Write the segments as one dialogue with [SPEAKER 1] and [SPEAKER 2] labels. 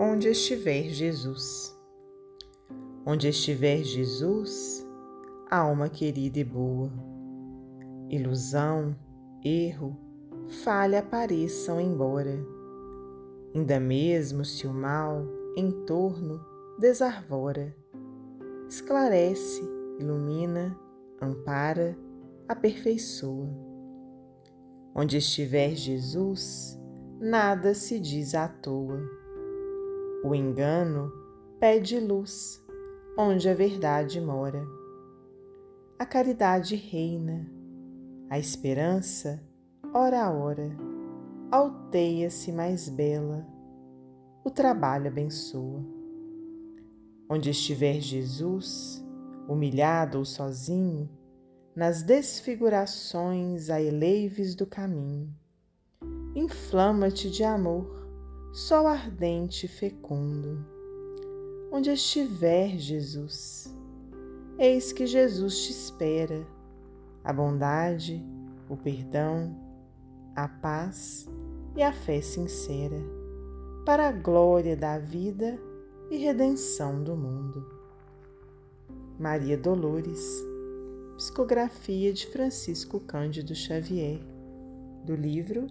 [SPEAKER 1] onde estiver Jesus. Onde estiver Jesus, alma querida e boa, ilusão, erro, falha apareçam embora. Ainda mesmo se o mal em torno desarvora, esclarece, ilumina, ampara, aperfeiçoa. Onde estiver Jesus, nada se diz à toa. O engano pede luz, onde a verdade mora. A caridade reina, a esperança, hora a hora, alteia-se mais bela, o trabalho abençoa. Onde estiver Jesus, humilhado ou sozinho, nas desfigurações a eleives do caminho, inflama-te de amor, sol ardente e fecundo. Onde estiver Jesus, eis que Jesus te espera, a bondade, o perdão, a paz e a fé sincera, para a glória da vida e redenção do mundo. Maria Dolores, psicografia de Francisco Cândido Xavier, do livro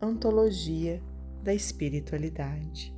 [SPEAKER 1] Antologia da Espiritualidade.